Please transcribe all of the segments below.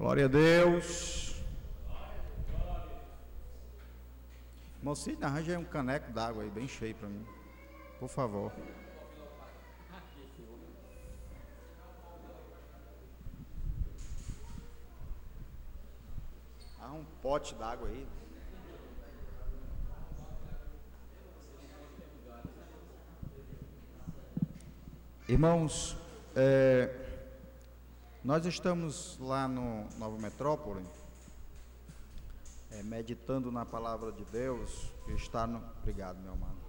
Glória a Deus. Mocinho, arranja aí um caneco d'água aí, bem cheio para mim. Por favor. Há um pote d'água aí. Irmãos, é, nós estamos lá no Nova Metrópole, é, meditando na palavra de Deus, que está no. Obrigado, meu mano.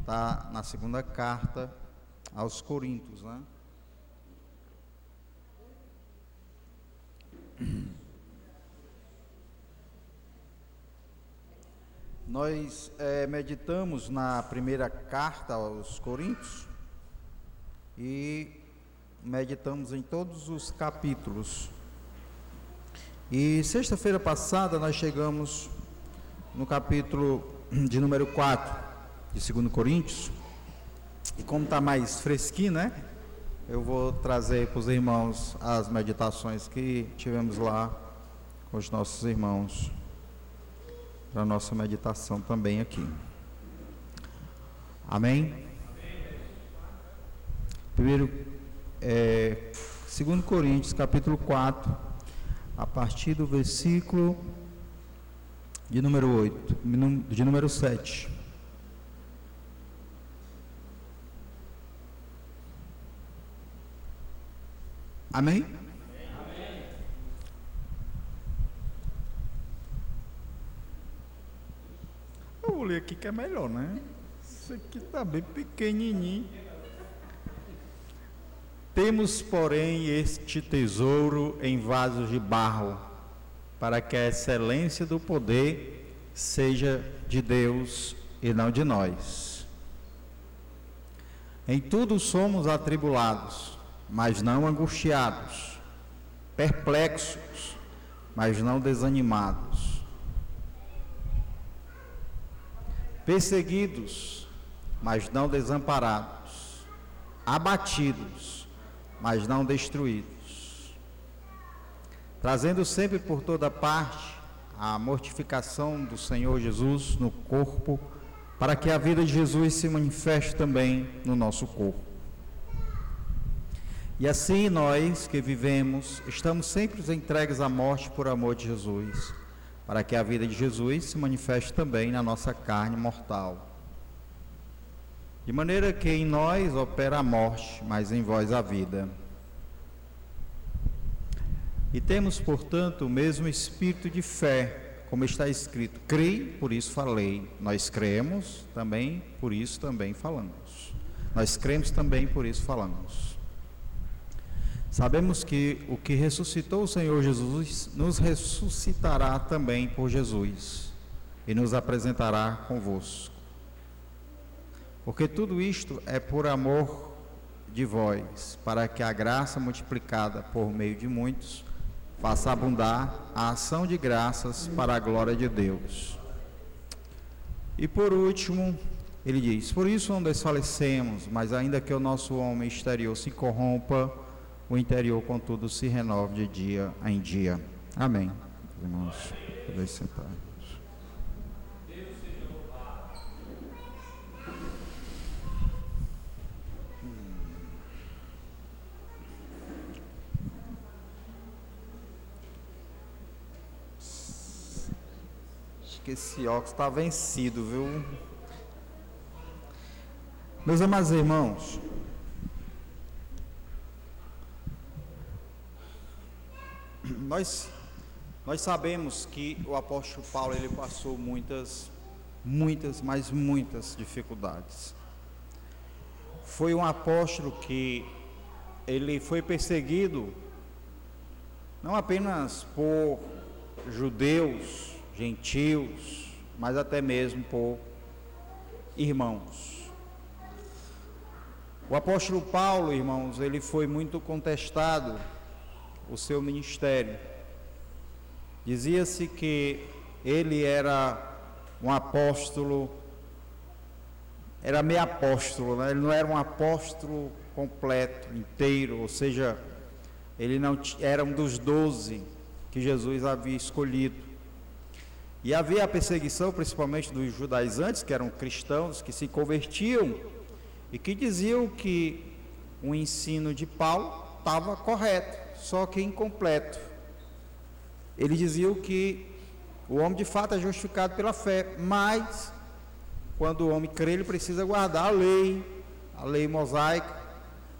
Está na segunda carta aos Coríntios, né? Nós é, meditamos na primeira carta aos Coríntios e meditamos em todos os capítulos. E sexta-feira passada nós chegamos no capítulo de número 4 de 2 Coríntios. E como está mais fresquinho, né? Eu vou trazer para os irmãos as meditações que tivemos lá com os nossos irmãos. Para a nossa meditação também aqui. Amém? Primeiro, é, 2 Coríntios, capítulo 4, a partir do versículo de número 8, de número 7. Amém? Amém. Eu vou ler aqui que é melhor, né? Isso aqui está bem pequenininho. Temos, porém, este tesouro em vasos de barro, para que a excelência do poder seja de Deus e não de nós. Em tudo somos atribulados, mas não angustiados, perplexos, mas não desanimados, perseguidos, mas não desamparados, abatidos, mas não destruídos. Trazendo sempre por toda parte a mortificação do Senhor Jesus no corpo, para que a vida de Jesus se manifeste também no nosso corpo. E assim nós que vivemos, estamos sempre entregues à morte por amor de Jesus, para que a vida de Jesus se manifeste também na nossa carne mortal. De maneira que em nós opera a morte, mas em vós a vida. E temos, portanto, o mesmo espírito de fé, como está escrito: creio, por isso falei. Nós cremos, também, por isso também falamos. Nós cremos também, por isso falamos. Sabemos que o que ressuscitou o Senhor Jesus nos ressuscitará também por Jesus e nos apresentará convosco. Porque tudo isto é por amor de vós, para que a graça multiplicada por meio de muitos faça abundar a ação de graças para a glória de Deus. E por último, ele diz: Por isso não desfalecemos, mas ainda que o nosso homem exterior se corrompa, o interior, contudo, se renove de dia em dia. Amém. Irmãos, podem sentar. Que esse óculos está vencido, viu? Meus amados irmãos, nós, nós sabemos que o apóstolo Paulo ele passou muitas, muitas, mas muitas dificuldades. Foi um apóstolo que ele foi perseguido não apenas por judeus, gentios, mas até mesmo por irmãos. O apóstolo Paulo, irmãos, ele foi muito contestado o seu ministério. Dizia-se que ele era um apóstolo, era meio apóstolo, né? ele não era um apóstolo completo, inteiro, ou seja, ele não era um dos doze que Jesus havia escolhido. E havia a perseguição, principalmente dos judaizantes, que eram cristãos, que se convertiam e que diziam que o ensino de Paulo estava correto, só que incompleto. Ele dizia que o homem de fato é justificado pela fé, mas quando o homem crê, ele precisa guardar a lei, a lei mosaica,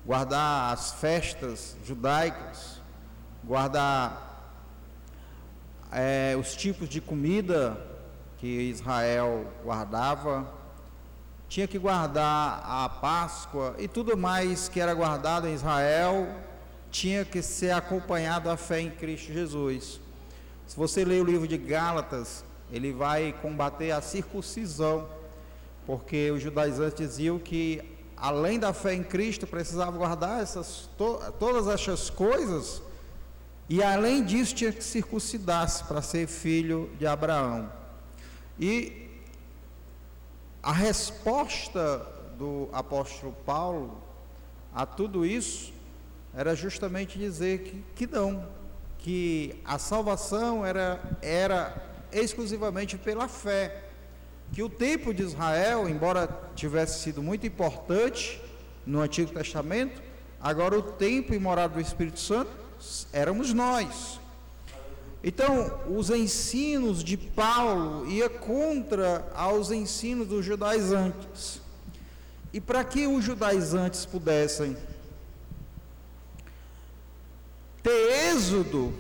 guardar as festas judaicas, guardar é, os tipos de comida que Israel guardava, tinha que guardar a Páscoa e tudo mais que era guardado em Israel tinha que ser acompanhado da fé em Cristo Jesus. Se você ler o livro de Gálatas, ele vai combater a circuncisão, porque os judaizantes diziam que além da fé em Cristo precisava guardar essas, to, todas essas coisas e além disso tinha que circuncidar-se para ser filho de Abraão. E a resposta do apóstolo Paulo a tudo isso era justamente dizer que, que não, que a salvação era, era exclusivamente pela fé. Que o tempo de Israel, embora tivesse sido muito importante no Antigo Testamento, agora o tempo e morada do Espírito Santo éramos nós. Então, os ensinos de Paulo ia contra aos ensinos dos judaizantes. E para que os judaizantes pudessem ter êxodo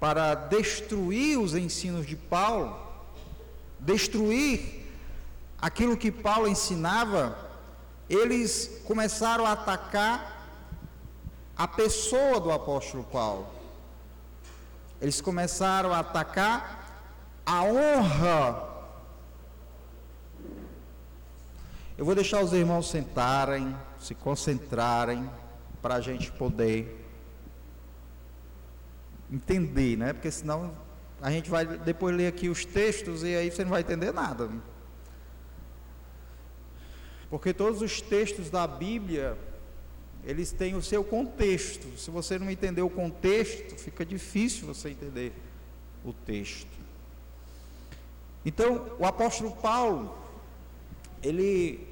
para destruir os ensinos de Paulo, destruir aquilo que Paulo ensinava, eles começaram a atacar a pessoa do apóstolo Paulo. Eles começaram a atacar a honra. Eu vou deixar os irmãos sentarem, se concentrarem, para a gente poder entender, né? Porque senão a gente vai depois ler aqui os textos e aí você não vai entender nada. Porque todos os textos da Bíblia eles têm o seu contexto. Se você não entender o contexto, fica difícil você entender o texto. Então, o apóstolo Paulo, ele,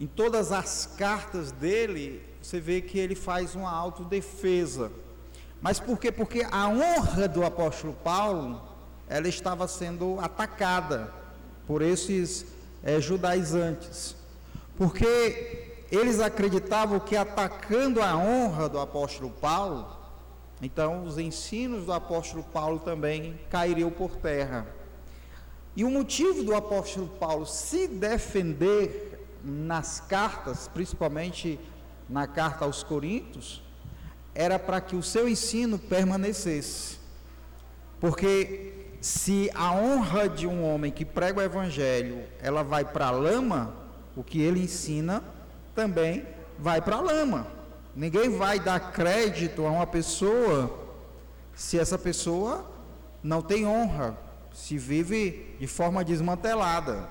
em todas as cartas dele, você vê que ele faz uma autodefesa. Mas por quê? Porque a honra do apóstolo Paulo, ela estava sendo atacada por esses é, judaizantes. Porque eles acreditavam que atacando a honra do apóstolo Paulo, então os ensinos do apóstolo Paulo também cairiam por terra. E o motivo do apóstolo Paulo se defender nas cartas, principalmente na carta aos Coríntios, era para que o seu ensino permanecesse. Porque se a honra de um homem que prega o evangelho, ela vai para a lama, o que ele ensina também vai para a lama. Ninguém vai dar crédito a uma pessoa se essa pessoa não tem honra, se vive de forma desmantelada.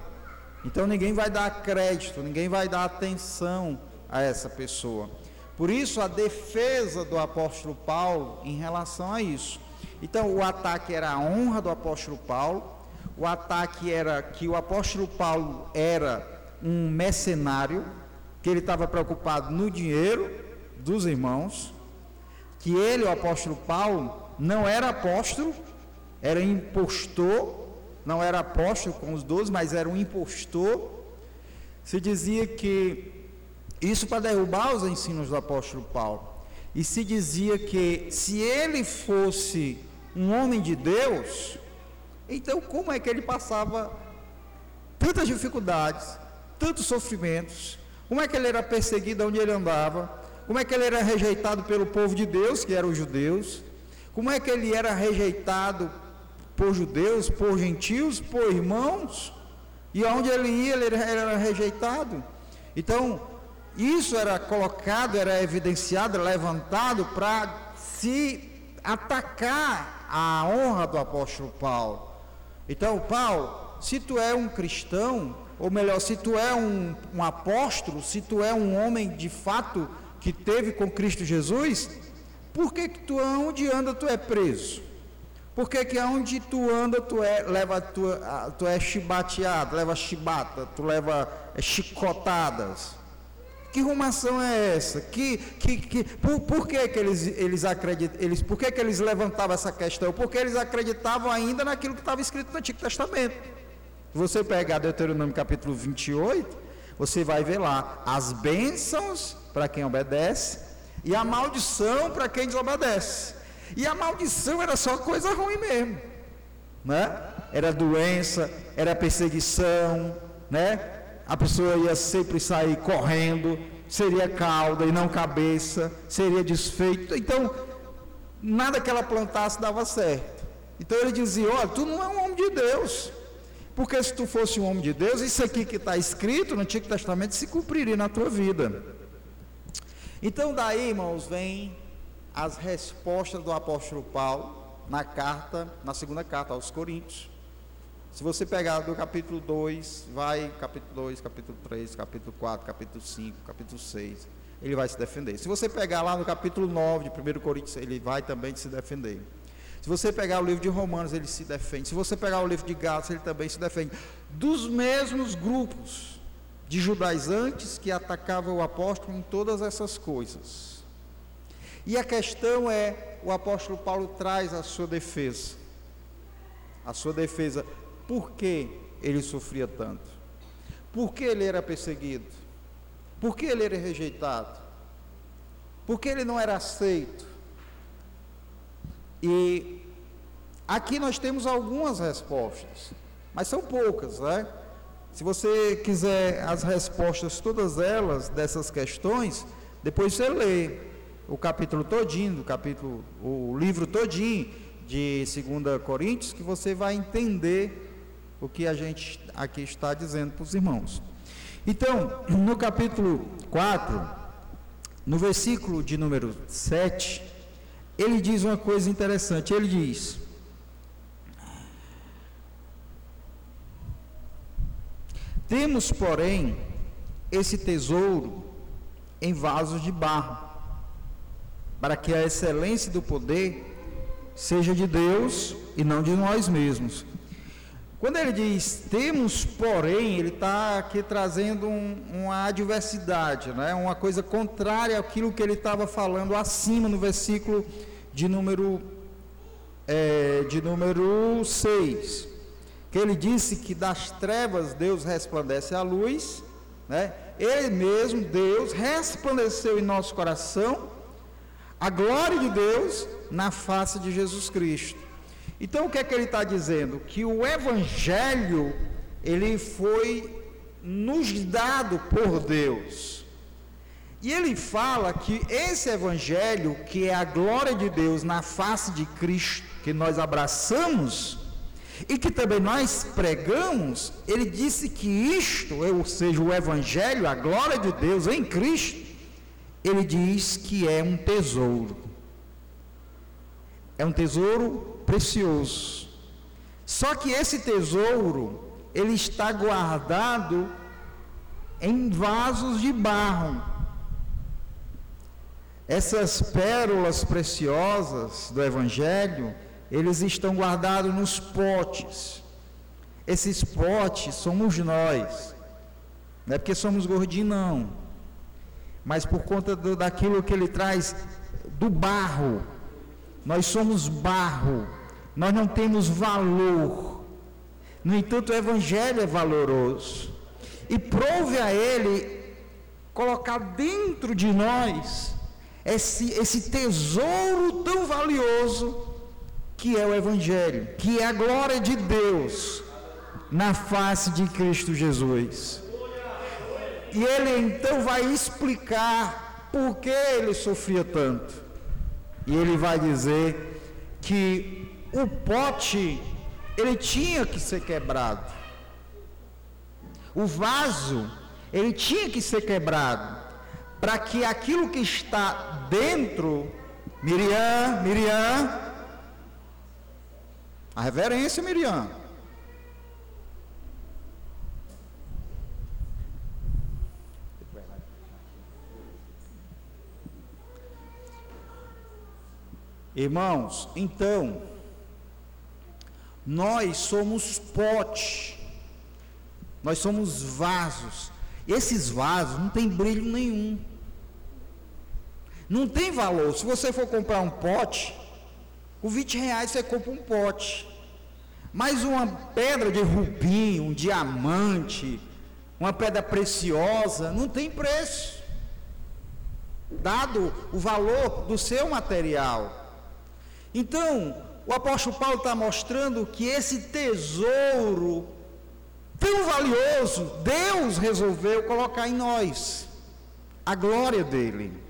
Então ninguém vai dar crédito, ninguém vai dar atenção a essa pessoa. Por isso a defesa do apóstolo Paulo em relação a isso. Então o ataque era a honra do apóstolo Paulo, o ataque era que o apóstolo Paulo era um mercenário, que ele estava preocupado no dinheiro dos irmãos, que ele, o apóstolo Paulo, não era apóstolo, era impostor, não era apóstolo com os doze, mas era um impostor. Se dizia que isso para derrubar os ensinos do apóstolo Paulo. E se dizia que se ele fosse um homem de Deus, então como é que ele passava tantas dificuldades, tantos sofrimentos, como é que ele era perseguido onde ele andava? Como é que ele era rejeitado pelo povo de Deus, que eram os judeus? Como é que ele era rejeitado por judeus, por gentios, por irmãos? E aonde ele ia, ele era rejeitado. Então, isso era colocado, era evidenciado, levantado para se atacar a honra do apóstolo Paulo. Então, Paulo, se tu é um cristão, ou melhor, se tu é um, um apóstolo, se tu é um homem de fato que teve com Cristo Jesus, Por que, que tu onde anda tu é preso? Por que, que aonde tu anda tu é leva tu, tu é chibateado, leva chibata, tu leva é, chicotadas? Que rumação é essa? Que, que, que, por, por que, que eles, eles acreditam, eles, por que, que eles levantavam essa questão? Porque eles acreditavam ainda naquilo que estava escrito no Antigo Testamento. Você pegar Deuteronômio capítulo 28, você vai ver lá as bênçãos para quem obedece e a maldição para quem desobedece. E a maldição era só coisa ruim mesmo, né? Era doença, era perseguição, né? A pessoa ia sempre sair correndo, seria cauda e não cabeça, seria desfeito. Então, nada que ela plantasse dava certo. Então ele dizia: Olha, tu não é um homem de Deus. Porque se tu fosse um homem de Deus, isso aqui que está escrito no Antigo Testamento se cumpriria na tua vida. Então, daí, irmãos, vem as respostas do apóstolo Paulo na carta, na segunda carta aos Coríntios. Se você pegar do capítulo 2, vai capítulo 2, capítulo 3, capítulo 4, capítulo 5, capítulo 6, ele vai se defender. Se você pegar lá no capítulo 9 de 1 Coríntios, ele vai também se defender. Se você pegar o livro de Romanos, ele se defende. Se você pegar o livro de Gálatas, ele também se defende. Dos mesmos grupos de judaizantes que atacavam o apóstolo em todas essas coisas. E a questão é, o apóstolo Paulo traz a sua defesa. A sua defesa, por que ele sofria tanto? Por que ele era perseguido? Por que ele era rejeitado? Por que ele não era aceito? E aqui nós temos algumas respostas, mas são poucas, né? Se você quiser as respostas, todas elas, dessas questões, depois você lê o capítulo todinho, o capítulo, o livro todinho de 2 Coríntios, que você vai entender o que a gente aqui está dizendo para os irmãos. Então, no capítulo 4, no versículo de número 7, ele diz uma coisa interessante. Ele diz: Temos, porém, esse tesouro em vasos de barro, para que a excelência do poder seja de Deus e não de nós mesmos. Quando ele diz temos, porém, ele está aqui trazendo um, uma adversidade, né? uma coisa contrária àquilo que ele estava falando acima no versículo de número, é, de número 6 que ele disse que das trevas Deus resplandece a luz, né? Ele mesmo, Deus, resplandeceu em nosso coração a glória de Deus na face de Jesus Cristo. Então o que é que ele está dizendo? Que o Evangelho ele foi nos dado por Deus. E ele fala que esse Evangelho, que é a glória de Deus na face de Cristo, que nós abraçamos, e que também nós pregamos, ele disse que isto, ou seja, o Evangelho, a glória de Deus em Cristo, ele diz que é um tesouro. É um tesouro precioso. Só que esse tesouro, ele está guardado em vasos de barro. Essas pérolas preciosas do Evangelho, eles estão guardados nos potes. Esses potes somos nós. Não é porque somos gordinhos, não. Mas por conta do, daquilo que ele traz do barro. Nós somos barro. Nós não temos valor. No entanto, o Evangelho é valoroso. E prove a ele colocar dentro de nós esse, esse tesouro tão valioso que é o Evangelho, que é a glória de Deus na face de Cristo Jesus. E ele então vai explicar por que ele sofria tanto. E ele vai dizer que o pote ele tinha que ser quebrado. O vaso ele tinha que ser quebrado para que aquilo que está dentro, Miriam, Miriam, a reverência, Miriam. Irmãos, então, nós somos pote, nós somos vasos. Esses vasos não tem brilho nenhum, não tem valor. Se você for comprar um pote, com 20 reais você compra um pote. Mas uma pedra de rubim, um diamante, uma pedra preciosa, não tem preço. Dado o valor do seu material. Então, o apóstolo Paulo está mostrando que esse tesouro tão valioso, Deus resolveu colocar em nós a glória dele.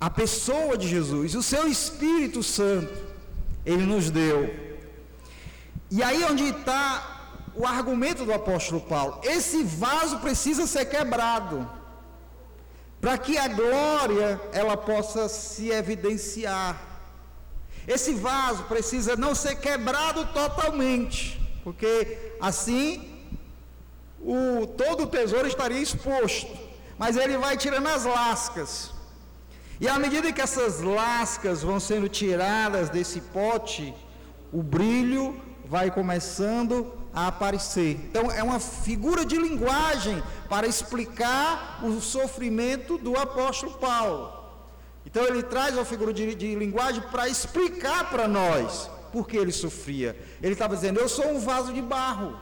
A pessoa de Jesus, o seu Espírito Santo, ele nos deu. E aí onde está o argumento do apóstolo Paulo? Esse vaso precisa ser quebrado para que a glória ela possa se evidenciar. Esse vaso precisa não ser quebrado totalmente, porque assim o todo o tesouro estaria exposto, mas ele vai tirando as lascas. E à medida que essas lascas vão sendo tiradas desse pote, o brilho vai começando a aparecer. Então, é uma figura de linguagem para explicar o sofrimento do apóstolo Paulo. Então, ele traz uma figura de, de linguagem para explicar para nós por que ele sofria. Ele estava dizendo: Eu sou um vaso de barro.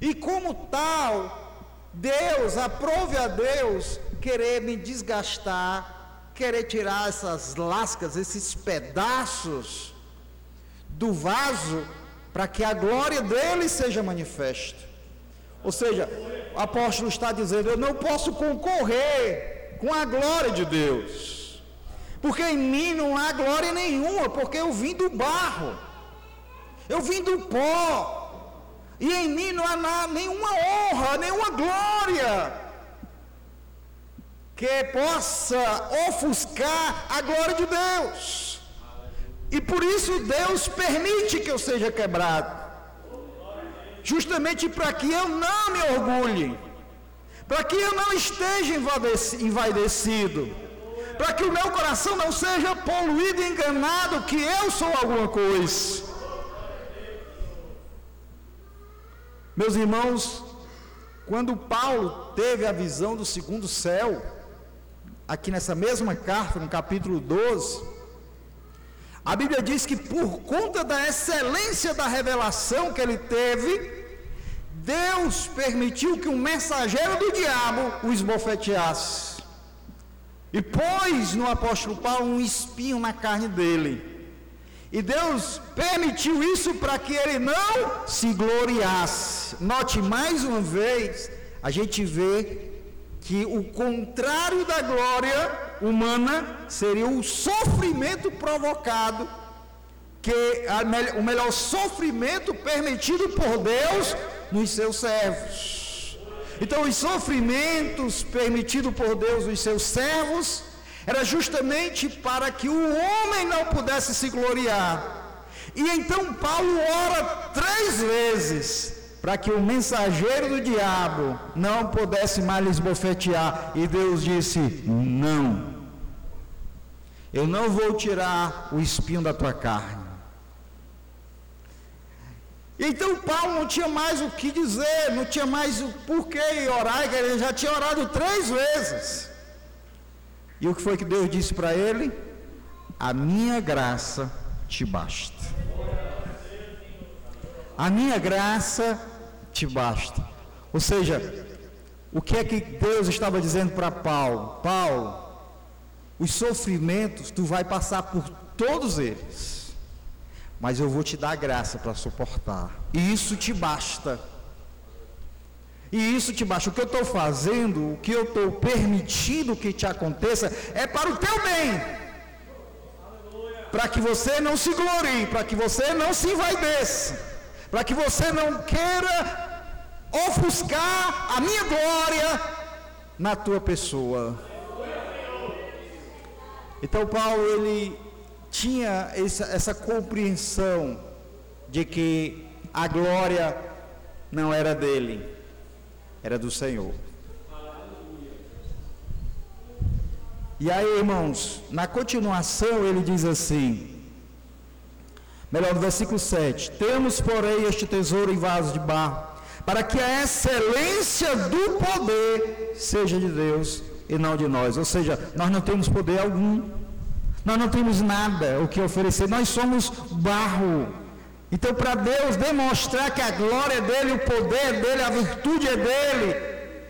E como tal, Deus, aprove a Deus querer me desgastar, querer tirar essas lascas, esses pedaços do vaso para que a glória dele seja manifesta. Ou seja, o apóstolo está dizendo: eu não posso concorrer com a glória de Deus, porque em mim não há glória nenhuma, porque eu vim do barro, eu vim do pó, e em mim não há nenhuma honra, nenhuma glória que possa ofuscar a glória de Deus. E por isso Deus permite que eu seja quebrado. Justamente para que eu não me orgulhe. Para que eu não esteja envaidecido. Para que o meu coração não seja poluído e enganado que eu sou alguma coisa. Meus irmãos, quando Paulo teve a visão do segundo céu, aqui nessa mesma carta, no capítulo 12, a Bíblia diz que por conta da excelência da revelação que ele teve, Deus permitiu que um mensageiro do diabo o esbofeteasse. E pôs no apóstolo Paulo um espinho na carne dele. E Deus permitiu isso para que ele não se gloriasse. Note mais uma vez, a gente vê que o contrário da glória humana seria o sofrimento provocado, que a, o melhor sofrimento permitido por Deus nos seus servos. Então, os sofrimentos permitidos por Deus nos seus servos era justamente para que o homem não pudesse se gloriar. E então Paulo ora três vezes para que o mensageiro do diabo não pudesse mais lhes bofetear. E Deus disse: Não, eu não vou tirar o espinho da tua carne. Então Paulo não tinha mais o que dizer, não tinha mais o porquê orar, ele já tinha orado três vezes. E o que foi que Deus disse para ele? A minha graça te basta. A minha graça te basta. Ou seja, o que é que Deus estava dizendo para Paulo? Paulo, os sofrimentos tu vai passar por todos eles, mas eu vou te dar graça para suportar, e isso te basta. E isso te basta. O que eu estou fazendo, o que eu estou permitindo que te aconteça, é para o teu bem. Para que você não se glorie, para que você não se envaideça para que você não queira ofuscar a minha glória na tua pessoa. Então Paulo ele tinha essa, essa compreensão de que a glória não era dele, era do Senhor. E aí, irmãos, na continuação ele diz assim, melhor, no versículo 7: Temos, porém, este tesouro em vaso de barro, para que a excelência do poder seja de Deus e não de nós. Ou seja, nós não temos poder algum, nós não temos nada o que oferecer, nós somos barro. Então, para Deus demonstrar que a glória é dele, o poder é dele, a virtude é dele,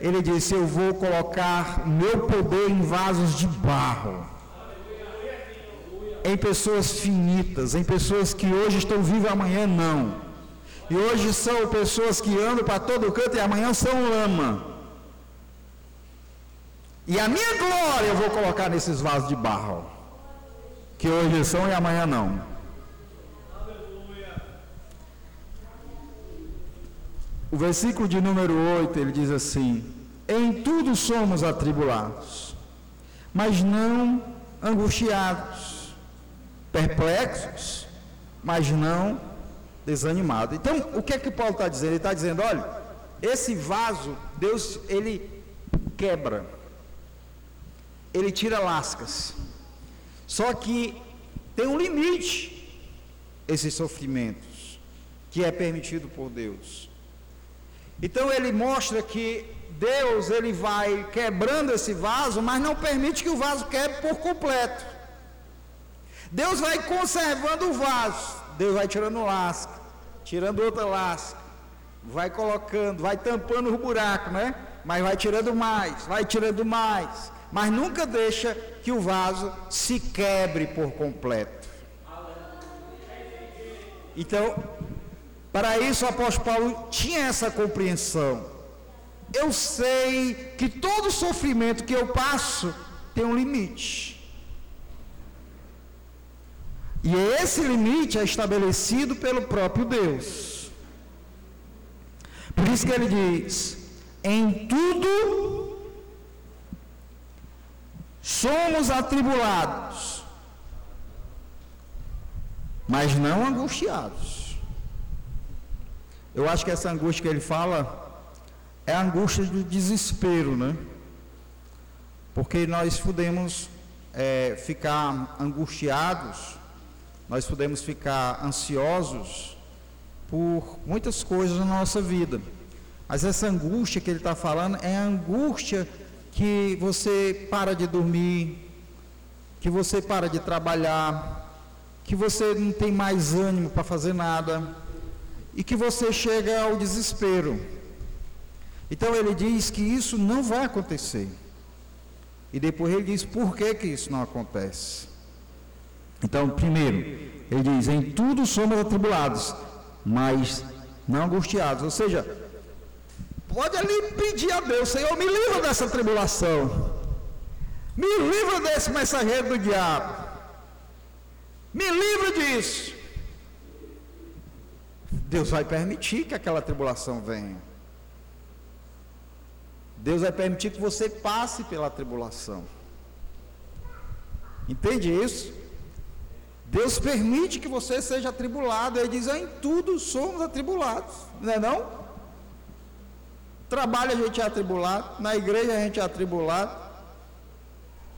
ele disse: Eu vou colocar meu poder em vasos de barro, em pessoas finitas, em pessoas que hoje estão vivas, amanhã não. E hoje são pessoas que andam para todo canto e amanhã são lama. E a minha glória eu vou colocar nesses vasos de barro, que hoje são e amanhã não. O versículo de número 8, ele diz assim: Em tudo somos atribulados, mas não angustiados, perplexos, mas não desanimados. Então, o que é que Paulo está dizendo? Ele está dizendo: olha, esse vaso, Deus, ele quebra, ele tira lascas. Só que tem um limite, esses sofrimentos, que é permitido por Deus. Então ele mostra que Deus ele vai quebrando esse vaso, mas não permite que o vaso quebre por completo. Deus vai conservando o vaso. Deus vai tirando lasca, tirando outra lasca, vai colocando, vai tampando o buraco, né? Mas vai tirando mais, vai tirando mais, mas nunca deixa que o vaso se quebre por completo. Então, para isso o apóstolo Paulo tinha essa compreensão. Eu sei que todo sofrimento que eu passo tem um limite. E esse limite é estabelecido pelo próprio Deus. Por isso que ele diz: em tudo somos atribulados, mas não angustiados. Eu acho que essa angústia que ele fala é a angústia do desespero, né? Porque nós podemos é, ficar angustiados, nós podemos ficar ansiosos por muitas coisas na nossa vida. Mas essa angústia que ele está falando é a angústia que você para de dormir, que você para de trabalhar, que você não tem mais ânimo para fazer nada e que você chega ao desespero. Então ele diz que isso não vai acontecer. E depois ele diz por que, que isso não acontece. Então, primeiro, ele diz: em tudo somos atribulados, mas não angustiados. Ou seja, pode ali pedir a Deus: Senhor, me livra dessa tribulação, me livra desse mensageiro do diabo, me livra disso. Deus vai permitir que aquela tribulação venha. Deus vai permitir que você passe pela tribulação. Entende isso? Deus permite que você seja atribulado. Ele diz: em tudo somos atribulados, não é não? Trabalho a gente é atribulado, na igreja a gente é atribulado,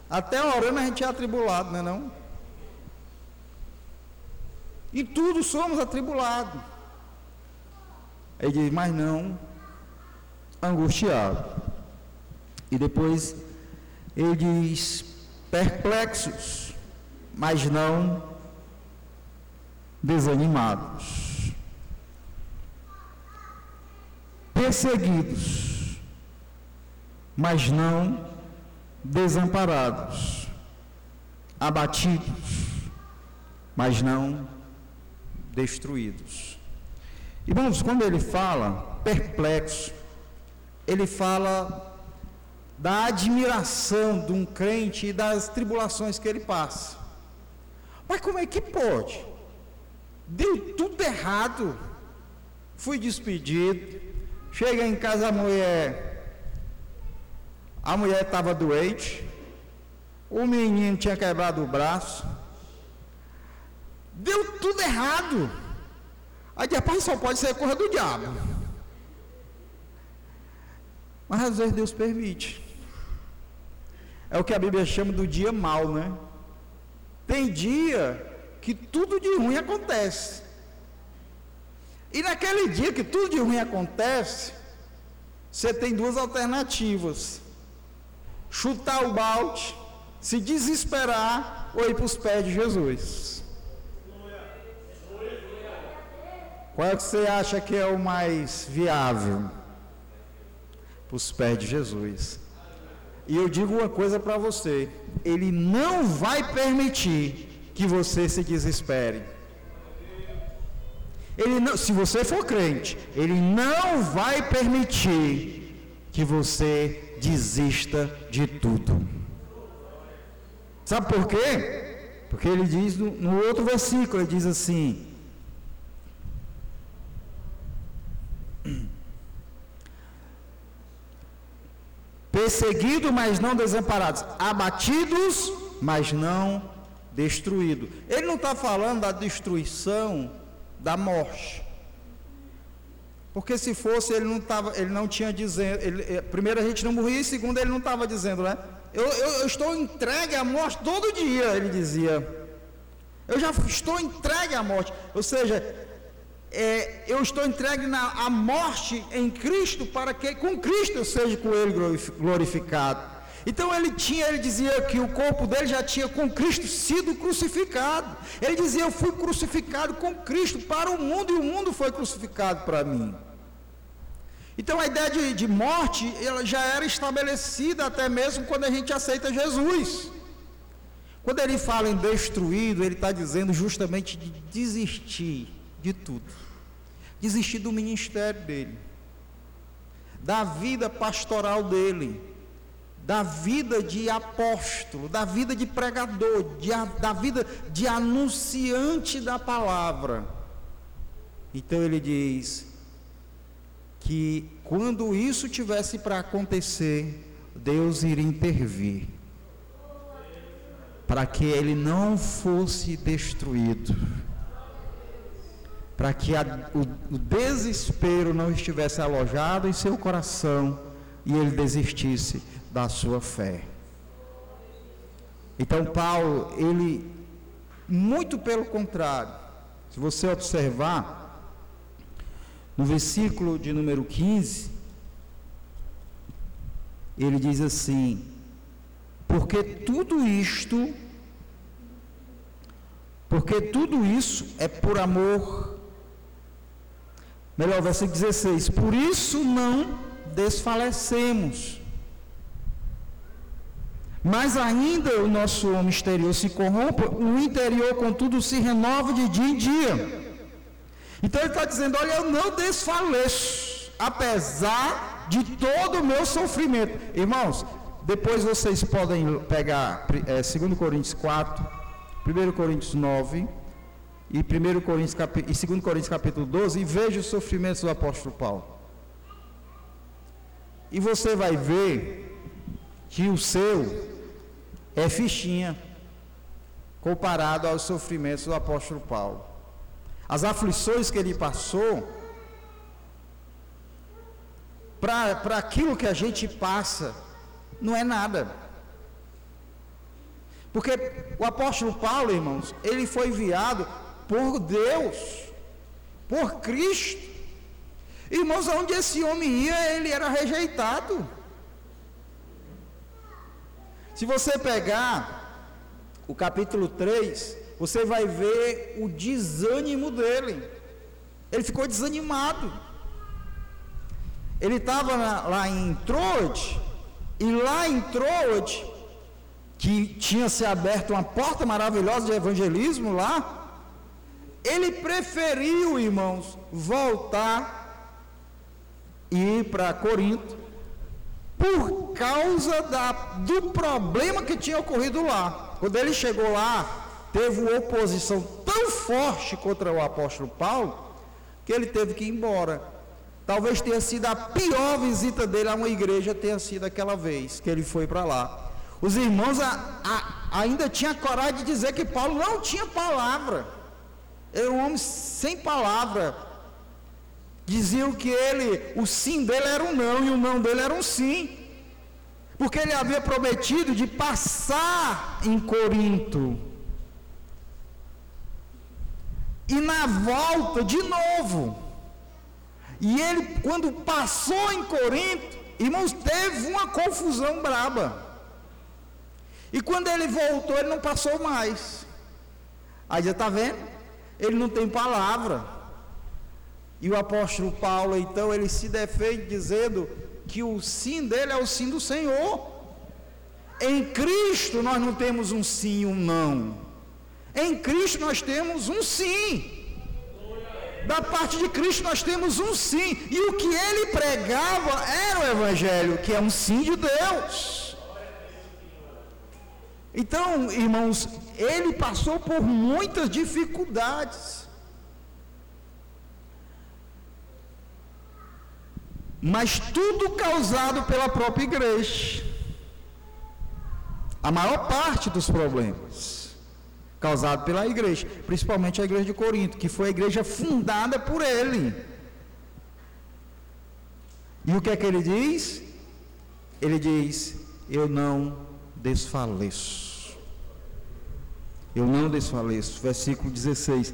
até orando a gente é atribulado, não é não? Em tudo somos atribulados. Ele diz, mas não angustiado. E depois ele diz, perplexos, mas não desanimados. Perseguidos, mas não desamparados. Abatidos, mas não destruídos. Irmãos, quando ele fala perplexo, ele fala da admiração de um crente e das tribulações que ele passa. Mas como é que pode? Deu tudo errado. Fui despedido. Chega em casa a mulher. A mulher estava doente. O menino tinha quebrado o braço. Deu tudo errado. Aí rapaz, só pode ser coisa do diabo. Mas às vezes Deus permite. É o que a Bíblia chama do dia mal, né? Tem dia que tudo de ruim acontece. E naquele dia que tudo de ruim acontece, você tem duas alternativas: chutar o balde, se desesperar ou ir para os pés de Jesus. Qual é que você acha que é o mais viável? Para os pés de Jesus. E eu digo uma coisa para você: Ele não vai permitir que você se desespere. Ele não, se você for crente, Ele não vai permitir que você desista de tudo. Sabe por quê? Porque ele diz no, no outro versículo, ele diz assim: perseguidos, mas não desamparados, abatidos, mas não destruídos. Ele não está falando da destruição da morte. Porque se fosse, ele não, tava, ele não tinha dizendo. Ele, eh, primeiro, a gente não morria, e segundo, ele não estava dizendo, né? Eu, eu, eu estou entregue à morte todo dia, ele dizia. Eu já estou entregue à morte. Ou seja, é, eu estou entregue na, à morte em Cristo para que com Cristo eu seja com Ele glorificado. Então ele tinha, ele dizia que o corpo dele já tinha com Cristo sido crucificado. Ele dizia: Eu fui crucificado com Cristo para o mundo e o mundo foi crucificado para mim. Então a ideia de, de morte ela já era estabelecida até mesmo quando a gente aceita Jesus. Quando ele fala em destruído, ele está dizendo justamente de desistir de tudo. Desistir do ministério dele, da vida pastoral dele, da vida de apóstolo, da vida de pregador, de, da vida de anunciante da palavra. Então ele diz: que quando isso tivesse para acontecer, Deus iria intervir para que ele não fosse destruído, para que a, o, o desespero não estivesse alojado em seu coração e ele desistisse da sua fé. Então Paulo, ele muito pelo contrário, se você observar, no versículo de número 15, ele diz assim: Porque tudo isto, porque tudo isso é por amor. Melhor, versículo 16: Por isso não desfalecemos. Mas ainda o nosso homem exterior se corrompe, o interior, contudo, se renova de dia em dia. Então ele está dizendo: Olha, eu não desfaleço, apesar de todo o meu sofrimento. Irmãos, depois vocês podem pegar é, 2 Coríntios 4, 1 Coríntios 9 e, 1 Coríntios, cap... e 2 Coríntios capítulo 12 e veja os sofrimentos do apóstolo Paulo. E você vai ver que o seu é fichinha comparado aos sofrimentos do apóstolo Paulo as aflições que ele passou, para aquilo que a gente passa, não é nada. Porque o apóstolo Paulo, irmãos, ele foi enviado por Deus, por Cristo. Irmãos, aonde esse homem ia, ele era rejeitado. Se você pegar o capítulo 3, você vai ver o desânimo dele. Ele ficou desanimado. Ele estava lá em Troade, e lá em Troade, que tinha se aberto uma porta maravilhosa de evangelismo lá, ele preferiu, irmãos, voltar e ir para Corinto, por causa da, do problema que tinha ocorrido lá. Quando ele chegou lá, teve uma oposição tão forte contra o apóstolo Paulo que ele teve que ir embora. Talvez tenha sido a pior visita dele a uma igreja, tenha sido aquela vez que ele foi para lá. Os irmãos a, a, ainda tinham coragem de dizer que Paulo não tinha palavra. Era um homem sem palavra. Diziam que ele, o sim dele era um não e o não dele era um sim. Porque ele havia prometido de passar em Corinto. E na volta de novo. E ele, quando passou em Corinto, irmãos, teve uma confusão braba. E quando ele voltou, ele não passou mais. Aí já está vendo? Ele não tem palavra. E o apóstolo Paulo, então, ele se defende dizendo que o sim dele é o sim do Senhor. Em Cristo nós não temos um sim e um não. Em Cristo nós temos um sim. Da parte de Cristo nós temos um sim. E o que ele pregava era o Evangelho, que é um sim de Deus. Então, irmãos, ele passou por muitas dificuldades. Mas tudo causado pela própria igreja. A maior parte dos problemas causado pela igreja, principalmente a igreja de Corinto, que foi a igreja fundada por ele. E o que é que ele diz? Ele diz: Eu não desfaleço. Eu não desfaleço. Versículo 16.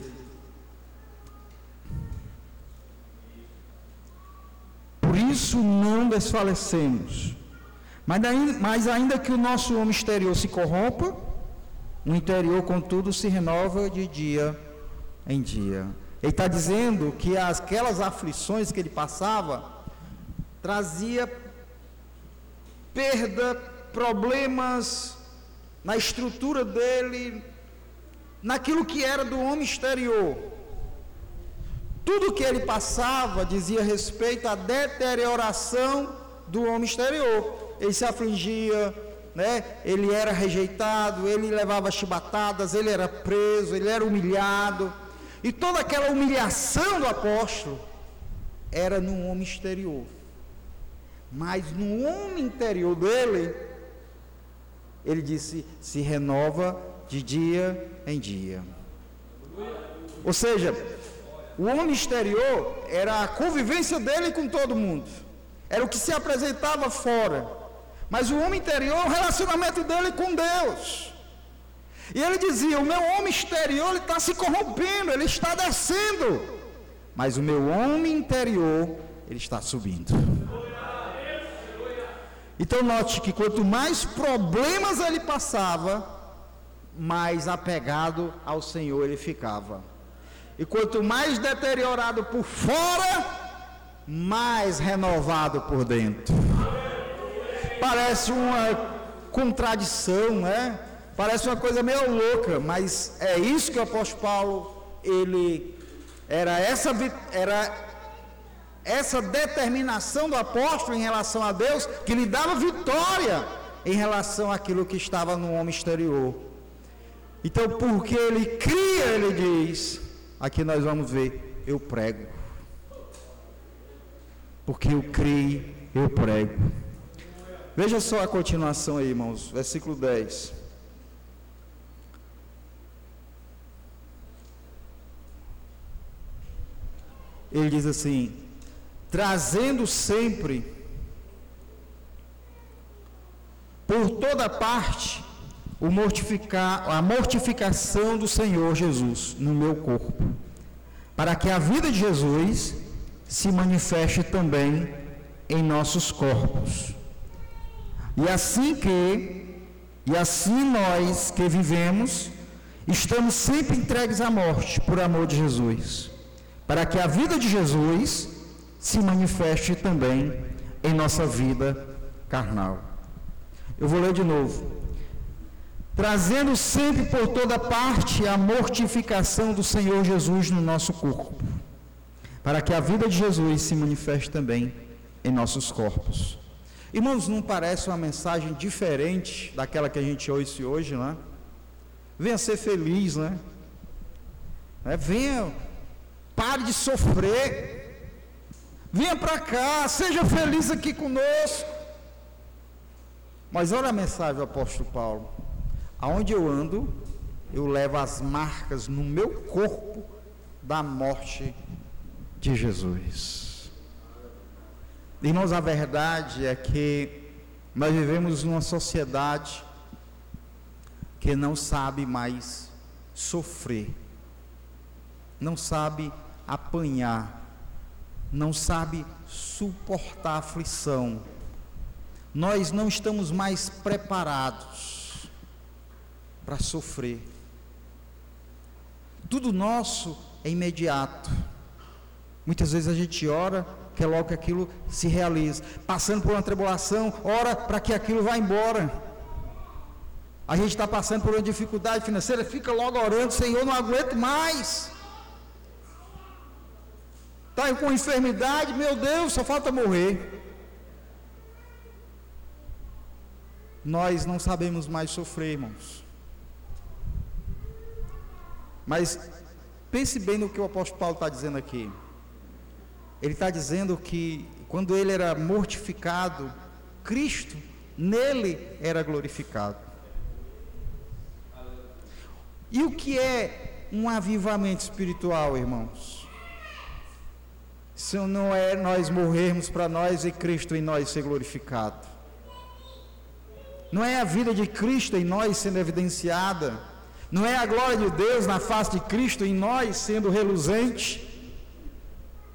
Isso não desfalecemos. Mas ainda, mas ainda que o nosso homem exterior se corrompa, o interior, contudo, se renova de dia em dia. Ele está dizendo que aquelas aflições que ele passava trazia perda, problemas na estrutura dele, naquilo que era do homem exterior. Tudo que ele passava dizia respeito à deterioração do homem exterior. Ele se afligia, né? Ele era rejeitado, ele levava chibatadas, ele era preso, ele era humilhado. E toda aquela humilhação do apóstolo era no homem exterior. Mas no homem interior dele, ele disse: se renova de dia em dia. Ou seja, o homem exterior era a convivência dele com todo mundo, era o que se apresentava fora. Mas o homem interior o relacionamento dele com Deus. E ele dizia: O meu homem exterior está se corrompendo, ele está descendo. Mas o meu homem interior, ele está subindo. Então note que quanto mais problemas ele passava, mais apegado ao Senhor ele ficava. E quanto mais deteriorado por fora, mais renovado por dentro parece uma contradição, né? Parece uma coisa meio louca, mas é isso que o apóstolo Paulo, ele era essa era essa determinação do apóstolo em relação a Deus que lhe dava vitória em relação àquilo que estava no homem exterior. Então, porque ele cria, ele diz, aqui nós vamos ver, eu prego. Porque eu criei, eu prego. Veja só a continuação aí, irmãos, versículo 10. Ele diz assim: trazendo sempre por toda parte o mortificar, a mortificação do Senhor Jesus no meu corpo, para que a vida de Jesus se manifeste também em nossos corpos. E assim que, e assim nós que vivemos, estamos sempre entregues à morte por amor de Jesus, para que a vida de Jesus se manifeste também em nossa vida carnal. Eu vou ler de novo. Trazendo sempre por toda parte a mortificação do Senhor Jesus no nosso corpo, para que a vida de Jesus se manifeste também em nossos corpos. Irmãos, não parece uma mensagem diferente daquela que a gente ouve hoje, não é? Venha ser feliz, né? É, venha, pare de sofrer. Venha para cá, seja feliz aqui conosco. Mas olha a mensagem do apóstolo Paulo. Aonde eu ando, eu levo as marcas no meu corpo da morte de Jesus. Irmãos, a verdade é que Nós vivemos numa sociedade que não sabe mais sofrer, não sabe apanhar, não sabe suportar aflição. Nós não estamos mais preparados para sofrer. Tudo nosso é imediato. Muitas vezes a gente ora, quer logo que aquilo se realize. Passando por uma tribulação, ora para que aquilo vá embora. A gente está passando por uma dificuldade financeira, fica logo orando, Senhor, não aguento mais. Está com enfermidade, meu Deus, só falta morrer. Nós não sabemos mais sofrer, irmãos. Mas pense bem no que o apóstolo Paulo está dizendo aqui. Ele está dizendo que quando ele era mortificado, Cristo nele era glorificado. E o que é um avivamento espiritual, irmãos? Se não é nós morrermos para nós e Cristo em nós ser glorificado. Não é a vida de Cristo em nós sendo evidenciada. Não é a glória de Deus na face de Cristo em nós sendo reluzente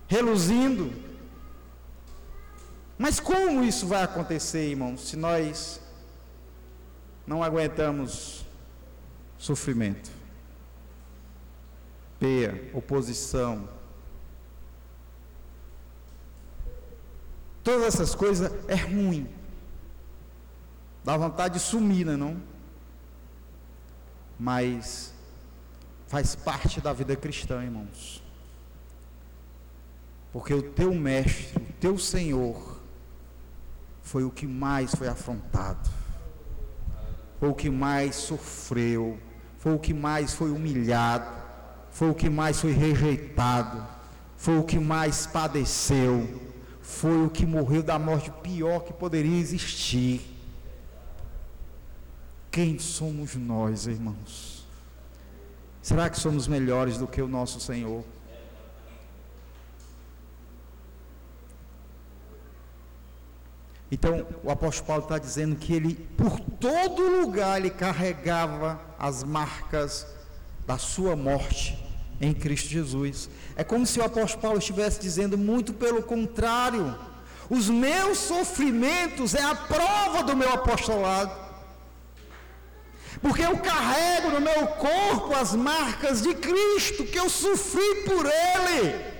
reluzindo. Mas como isso vai acontecer, irmãos, se nós não aguentamos sofrimento, peia, oposição, todas essas coisas é ruim, dá vontade de sumir, não, é não? Mas faz parte da vida cristã, irmãos. Porque o teu mestre, o teu Senhor, foi o que mais foi afrontado, foi o que mais sofreu, foi o que mais foi humilhado, foi o que mais foi rejeitado, foi o que mais padeceu, foi o que morreu da morte pior que poderia existir. Quem somos nós, irmãos? Será que somos melhores do que o nosso Senhor? Então, o apóstolo Paulo está dizendo que ele, por todo lugar, ele carregava as marcas da sua morte em Cristo Jesus. É como se o apóstolo Paulo estivesse dizendo muito pelo contrário. Os meus sofrimentos é a prova do meu apostolado. Porque eu carrego no meu corpo as marcas de Cristo que eu sofri por ele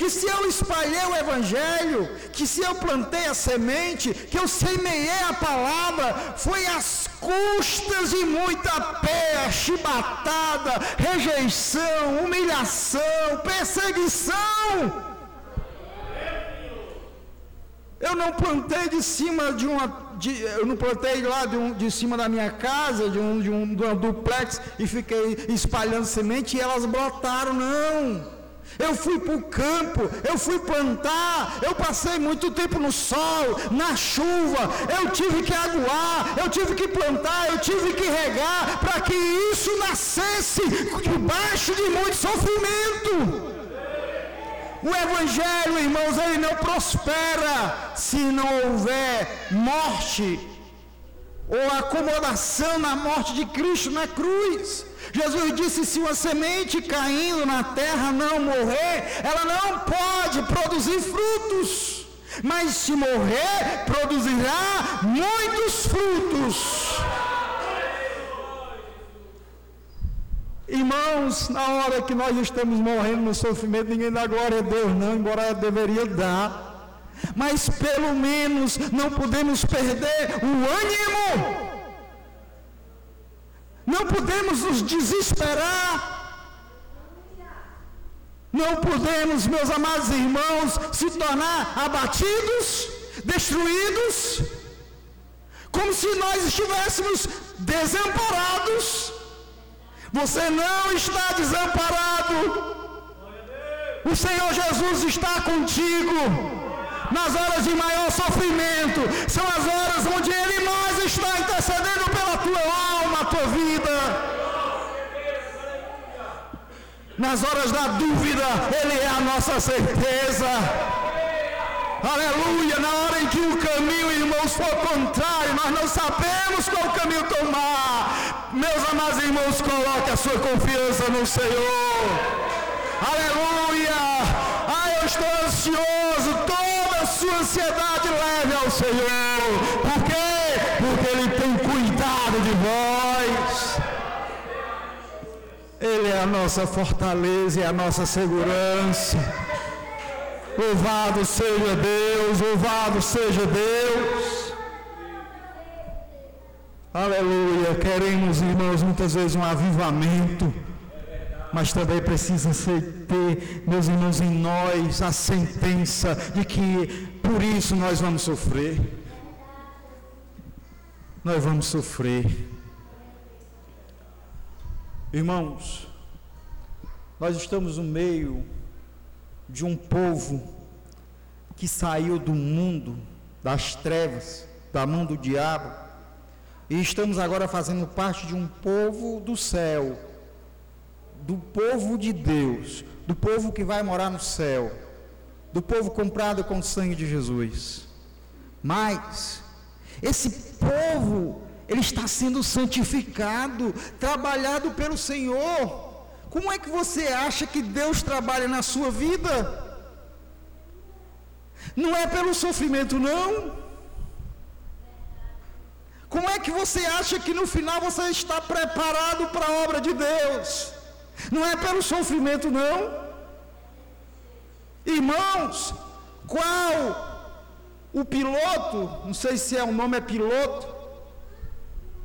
que se eu espalhei o Evangelho, que se eu plantei a semente, que eu semeei a palavra, foi às custas de muita pé, chibatada, rejeição, humilhação, perseguição. Eu não plantei de cima de uma, de, eu não plantei lá de, um, de cima da minha casa, de um, de um, de uma duplex e fiquei espalhando semente e elas brotaram, não eu fui para o campo, eu fui plantar, eu passei muito tempo no sol, na chuva, eu tive que aguar, eu tive que plantar, eu tive que regar, para que isso nascesse debaixo de muito sofrimento. O Evangelho, irmãos, ele não prospera se não houver morte ou acomodação na morte de Cristo na cruz. Jesus disse: se uma semente caindo na terra não morrer, ela não pode produzir frutos, mas se morrer, produzirá muitos frutos. Irmãos, na hora que nós estamos morrendo no sofrimento, ninguém dá glória a Deus, não, embora deveria dar. Mas pelo menos não podemos perder o ânimo não podemos nos desesperar. Não podemos, meus amados irmãos, se tornar abatidos, destruídos, como se nós estivéssemos desamparados. Você não está desamparado. O Senhor Jesus está contigo. Nas horas de maior sofrimento, são as horas onde Ele mais está intercedendo pela tua alma, tua vida. Nas horas da dúvida, Ele é a nossa certeza. Aleluia, na hora em que o caminho, irmãos, for contrário, nós não sabemos qual caminho tomar. Meus amados irmãos, coloque a sua confiança no Senhor. Aleluia! Ah, eu estou ansioso, toda a sua ansiedade leve ao Senhor. Por quê? Porque Ele tem cuidado de vós. Ele é a nossa fortaleza e a nossa segurança. Louvado seja Deus, louvado seja Deus. Aleluia. Queremos, irmãos, muitas vezes um avivamento, mas também precisa ter, meus irmãos, em nós a sentença de que por isso nós vamos sofrer. Nós vamos sofrer. Irmãos, nós estamos no meio de um povo que saiu do mundo, das trevas, da mão do diabo, e estamos agora fazendo parte de um povo do céu, do povo de Deus, do povo que vai morar no céu, do povo comprado com o sangue de Jesus. Mas esse povo, ele está sendo santificado, trabalhado pelo Senhor. Como é que você acha que Deus trabalha na sua vida? Não é pelo sofrimento, não. Como é que você acha que no final você está preparado para a obra de Deus? Não é pelo sofrimento, não. Irmãos, qual o piloto, não sei se é o nome é piloto,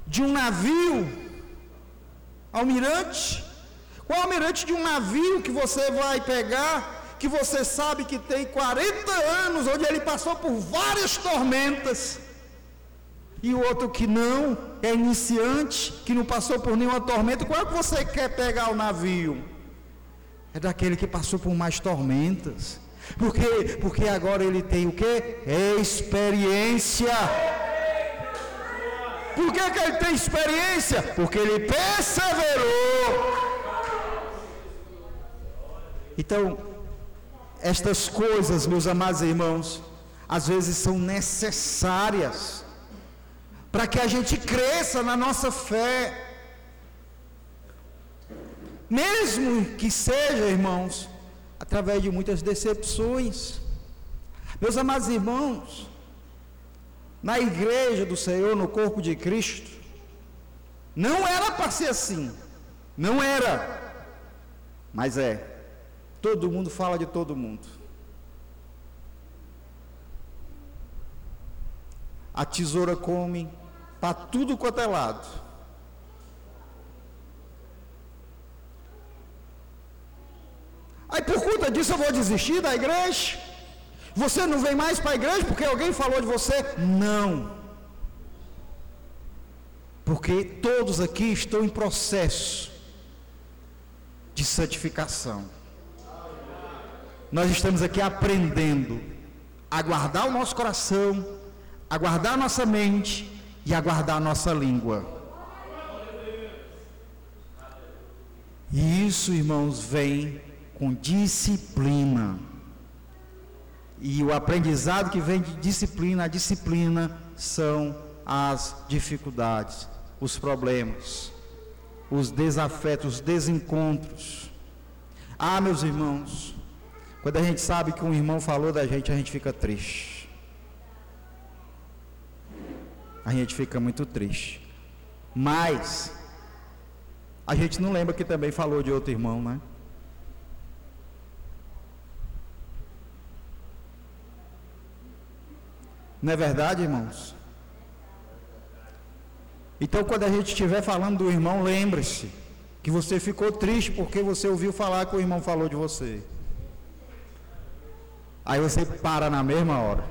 de um navio, almirante, qual almirante de um navio que você vai pegar, que você sabe que tem 40 anos, onde ele passou por várias tormentas, e o outro que não, é iniciante, que não passou por nenhuma tormenta, qual é que você quer pegar o navio? É daquele que passou por mais tormentas. Por quê? Porque agora ele tem o que? Experiência. Por que, que ele tem experiência? Porque ele perseverou. Então, estas coisas, meus amados irmãos, às vezes são necessárias para que a gente cresça na nossa fé. Mesmo que seja, irmãos, através de muitas decepções. Meus amados irmãos, na igreja do Senhor, no corpo de Cristo, não era para ser assim, não era, mas é. Todo mundo fala de todo mundo. A tesoura come para tudo quanto é lado. Aí por conta disso eu vou desistir da igreja? Você não vem mais para a igreja porque alguém falou de você? Não. Porque todos aqui estão em processo de santificação. Nós estamos aqui aprendendo a guardar o nosso coração, a guardar a nossa mente e a guardar a nossa língua. E isso, irmãos, vem com disciplina. E o aprendizado que vem de disciplina, a disciplina são as dificuldades, os problemas, os desafetos, os desencontros. Ah, meus irmãos, quando a gente sabe que um irmão falou da gente, a gente fica triste. A gente fica muito triste. Mas a gente não lembra que também falou de outro irmão, né? Não é verdade, irmãos? Então, quando a gente estiver falando do irmão, lembre-se que você ficou triste porque você ouviu falar que o irmão falou de você. Aí você para na mesma hora.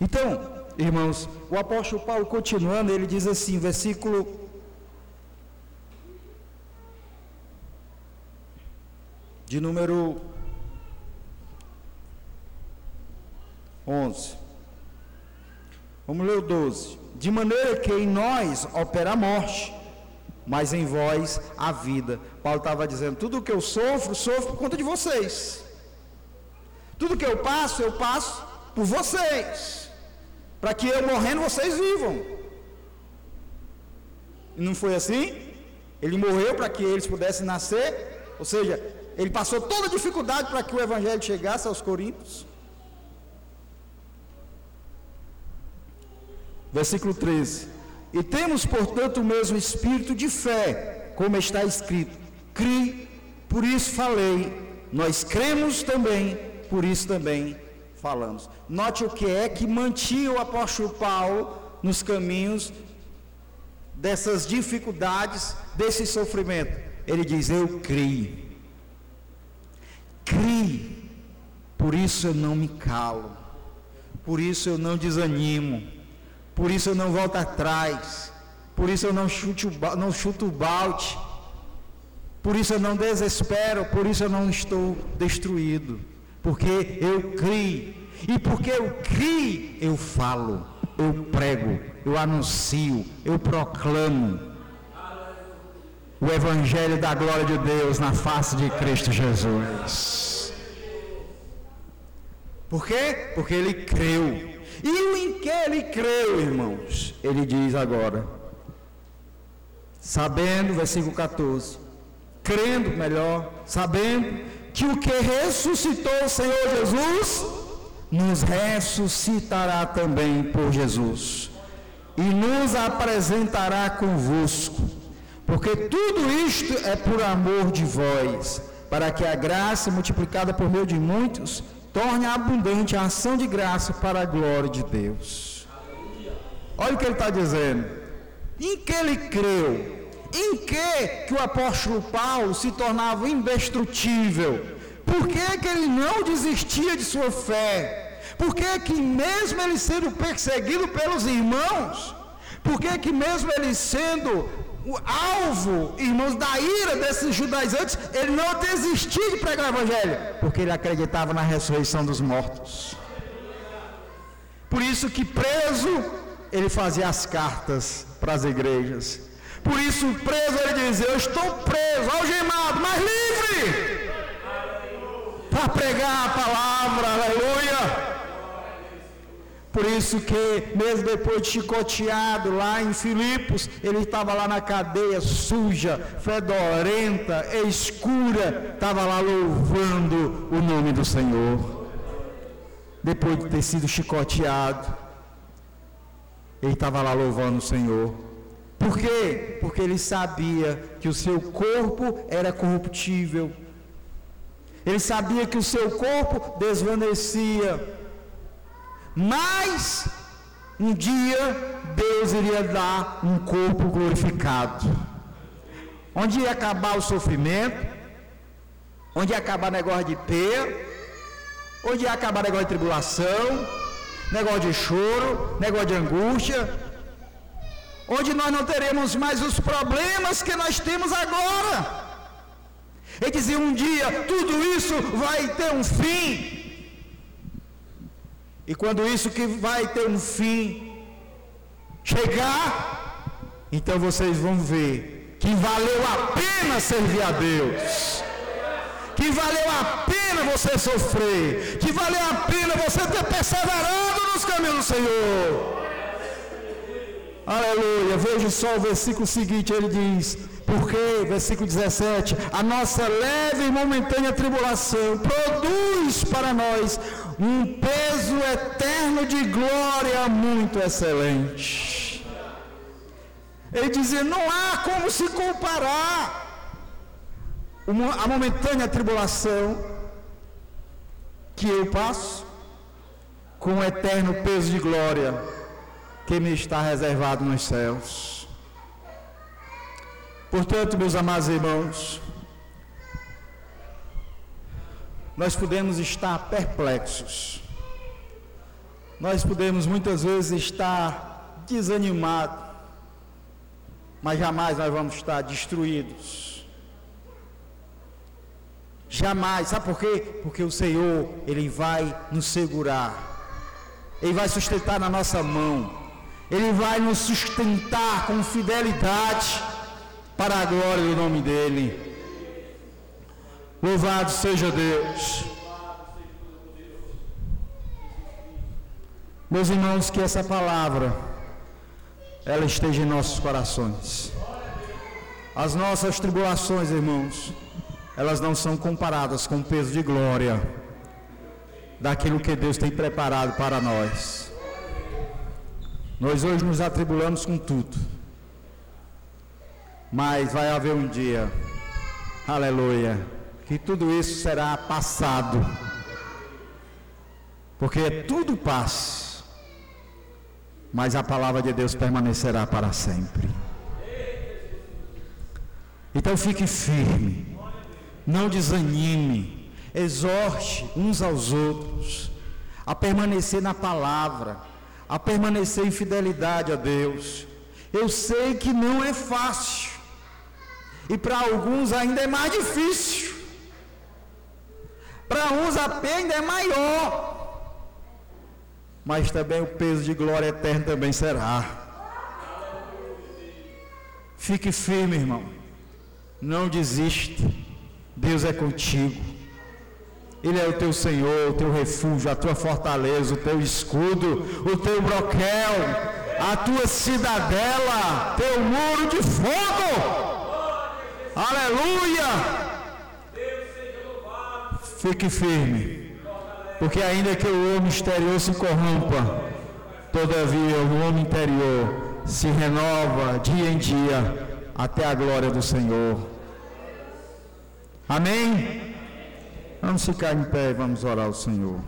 Então, irmãos, o apóstolo Paulo continuando, ele diz assim, versículo de número 11. Vamos ler o 12. De maneira que em nós opera a morte, mas em vós a vida. Paulo estava dizendo: tudo o que eu sofro, sofro por conta de vocês. Tudo que eu passo, eu passo por vocês. Para que eu morrendo, vocês vivam. E não foi assim? Ele morreu para que eles pudessem nascer. Ou seja, ele passou toda a dificuldade para que o evangelho chegasse aos coríntios. Versículo 13. E temos, portanto, o mesmo espírito de fé, como está escrito: Cri, por isso falei. Nós cremos também, por isso também falamos. Note o que é que mantinha o apóstolo Paulo nos caminhos dessas dificuldades, desse sofrimento. Ele diz: Eu criei. Crie, por isso eu não me calo, por isso eu não desanimo, por isso eu não volto atrás, por isso eu não chuto, não chuto o balde, por isso eu não desespero, por isso eu não estou destruído, porque eu criei, e porque eu criei, eu falo, eu prego, eu anuncio, eu proclamo o Evangelho da glória de Deus na face de Cristo Jesus. Por quê? Porque ele creu. E em que ele creu, irmãos? Ele diz agora, sabendo, versículo 14, crendo melhor, sabendo que o que ressuscitou o Senhor Jesus, nos ressuscitará também por Jesus, e nos apresentará convosco porque tudo isto é por amor de vós, para que a graça multiplicada por meio de muitos torne abundante a ação de graça para a glória de Deus. Olha o que ele está dizendo. Em que ele creu? Em que, que o apóstolo Paulo se tornava indestrutível? Por que, que ele não desistia de sua fé? Por que, que mesmo ele sendo perseguido pelos irmãos, por que, que mesmo ele sendo o alvo, irmãos, da ira desses judaizantes, ele não desistiu de pregar o evangelho, porque ele acreditava na ressurreição dos mortos. Por isso que preso, ele fazia as cartas para as igrejas. Por isso, preso, ele dizia: Eu estou preso, algemado, mas livre para pregar a palavra, aleluia. Por isso que, mesmo depois de chicoteado lá em Filipos, ele estava lá na cadeia suja, fedorenta, escura, estava lá louvando o nome do Senhor. Depois de ter sido chicoteado, ele estava lá louvando o Senhor. Por quê? Porque ele sabia que o seu corpo era corruptível. Ele sabia que o seu corpo desvanecia mas um dia Deus iria dar um corpo glorificado. Onde ia acabar o sofrimento, onde ia acabar negócio de pé, onde ia acabar negócio de tribulação, negócio de choro, negócio de angústia, onde nós não teremos mais os problemas que nós temos agora. Ele dizia: um dia tudo isso vai ter um fim. E quando isso que vai ter um fim chegar, então vocês vão ver que valeu a pena servir a Deus. Que valeu a pena você sofrer, que valeu a pena você ter perseverado nos caminhos do Senhor. Aleluia. Veja só o versículo seguinte, ele diz: porque, versículo 17, a nossa leve e momentânea tribulação produz para nós um peso eterno de glória muito excelente. Ele dizia: não há como se comparar a momentânea tribulação que eu passo com o eterno peso de glória que me está reservado nos céus. Portanto, meus amados irmãos, nós podemos estar perplexos, nós podemos muitas vezes estar desanimados, mas jamais nós vamos estar destruídos. Jamais, sabe por quê? Porque o Senhor, Ele vai nos segurar, Ele vai sustentar na nossa mão, Ele vai nos sustentar com fidelidade para a glória do nome dEle. Louvado seja Deus. Meus irmãos, que essa palavra ela esteja em nossos corações. As nossas tribulações, irmãos, elas não são comparadas com o peso de glória daquilo que Deus tem preparado para nós. Nós hoje nos atribulamos com tudo. Mas vai haver um dia, aleluia, que tudo isso será passado. Porque tudo passa. Mas a palavra de Deus permanecerá para sempre. Então fique firme. Não desanime. Exorte uns aos outros a permanecer na palavra a permanecer em fidelidade a Deus. Eu sei que não é fácil, e para alguns ainda é mais difícil, para uns a pena é maior, mas também o peso de glória eterna também será. Fique firme, irmão, não desista, Deus é contigo. Ele é o teu Senhor, o teu refúgio, a tua fortaleza, o teu escudo, o teu broquel, a tua cidadela, teu muro de fogo. Aleluia! Fique firme, porque ainda que o homem exterior se corrompa, todavia o homem interior se renova dia em dia até a glória do Senhor. Amém? Vamos ficar em pé e vamos orar ao Senhor.